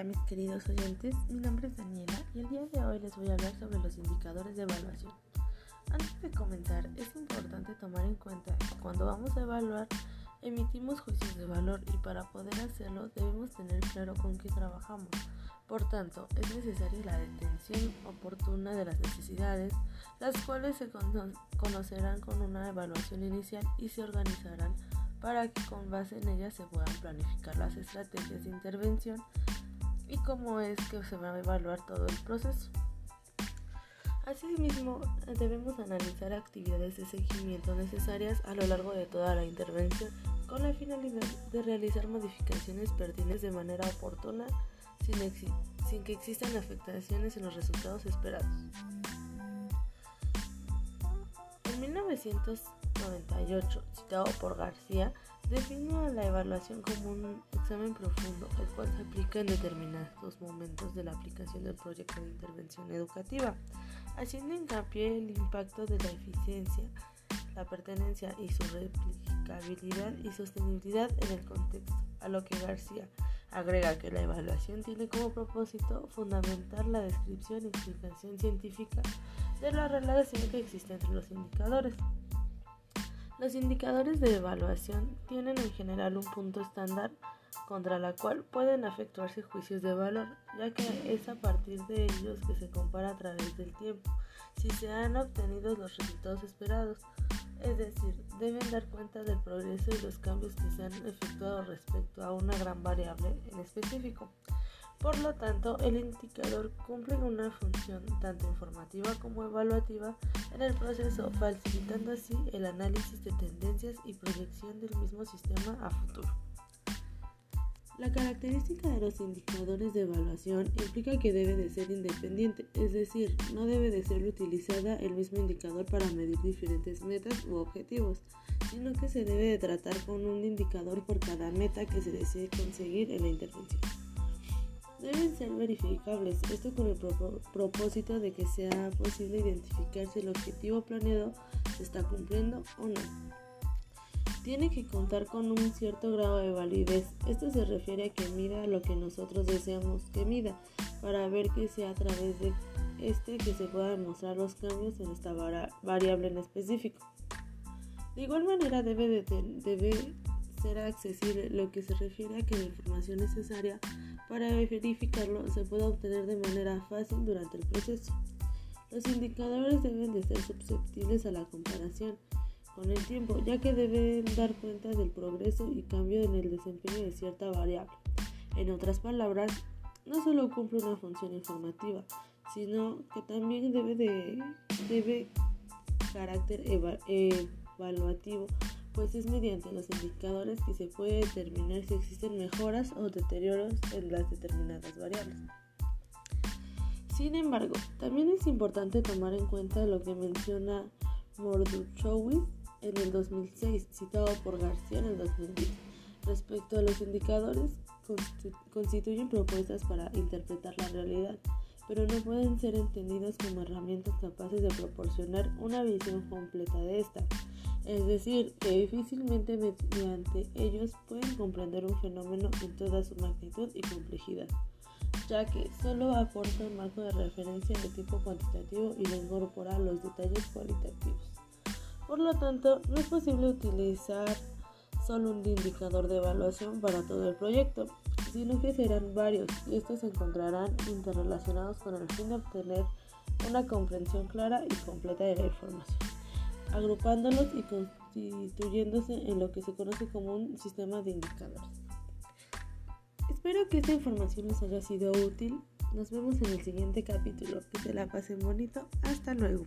día mis queridos oyentes, mi nombre es Daniela y el día de hoy les voy a hablar sobre los indicadores de evaluación. Antes de comenzar, es importante tomar en cuenta que cuando vamos a evaluar emitimos juicios de valor y para poder hacerlo debemos tener claro con qué trabajamos. Por tanto, es necesaria la detención oportuna de las necesidades, las cuales se conocerán con una evaluación inicial y se organizarán para que con base en ellas se puedan planificar las estrategias de intervención y cómo es que se va a evaluar todo el proceso. Asimismo, debemos analizar actividades de seguimiento necesarias a lo largo de toda la intervención con la finalidad de realizar modificaciones pertinentes de manera oportuna sin, sin que existan afectaciones en los resultados esperados. En 1900 98, citado por García, define la evaluación como un examen profundo, el cual se aplica en determinados momentos de la aplicación del proyecto de intervención educativa, haciendo hincapié el impacto de la eficiencia, la pertenencia y su replicabilidad y sostenibilidad en el contexto, a lo que García agrega que la evaluación tiene como propósito fundamentar la descripción y explicación científica de la relación que existe entre los indicadores. Los indicadores de evaluación tienen en general un punto estándar contra la cual pueden efectuarse juicios de valor, ya que es a partir de ellos que se compara a través del tiempo si se han obtenido los resultados esperados, es decir, deben dar cuenta del progreso y los cambios que se han efectuado respecto a una gran variable en específico. Por lo tanto, el indicador cumple una función tanto informativa como evaluativa en el proceso, facilitando así el análisis de tendencias y proyección del mismo sistema a futuro. La característica de los indicadores de evaluación implica que debe de ser independiente, es decir, no debe de ser utilizada el mismo indicador para medir diferentes metas u objetivos, sino que se debe de tratar con un indicador por cada meta que se desee conseguir en la intervención deben ser verificables, esto con el propósito de que sea posible identificar si el objetivo planeado se está cumpliendo o no. Tiene que contar con un cierto grado de validez. Esto se refiere a que mida lo que nosotros deseamos que mida, para ver que sea a través de este que se puedan mostrar los cambios en esta variable en específico. De igual manera debe, debe ser accesible, lo que se refiere a que la información necesaria para verificarlo se puede obtener de manera fácil durante el proceso. Los indicadores deben de ser susceptibles a la comparación con el tiempo, ya que deben dar cuenta del progreso y cambio en el desempeño de cierta variable. En otras palabras, no solo cumple una función informativa, sino que también debe de debe carácter evaluativo pues es mediante los indicadores que se puede determinar si existen mejoras o deterioros en las determinadas variables. Sin embargo, también es importante tomar en cuenta lo que menciona Morduchowicz en el 2006, citado por García en el 2010. Respecto a los indicadores, constituyen propuestas para interpretar la realidad, pero no pueden ser entendidos como herramientas capaces de proporcionar una visión completa de esta es decir, que difícilmente mediante ellos pueden comprender un fenómeno en toda su magnitud y complejidad, ya que solo aporta un marco de referencia de tipo cuantitativo y no incorpora los detalles cualitativos. Por lo tanto, no es posible utilizar solo un indicador de evaluación para todo el proyecto, sino que serán varios y estos se encontrarán interrelacionados con el fin de obtener una comprensión clara y completa de la información agrupándolos y constituyéndose en lo que se conoce como un sistema de indicadores. Espero que esta información les haya sido útil. Nos vemos en el siguiente capítulo. Que se la pasen bonito. Hasta luego.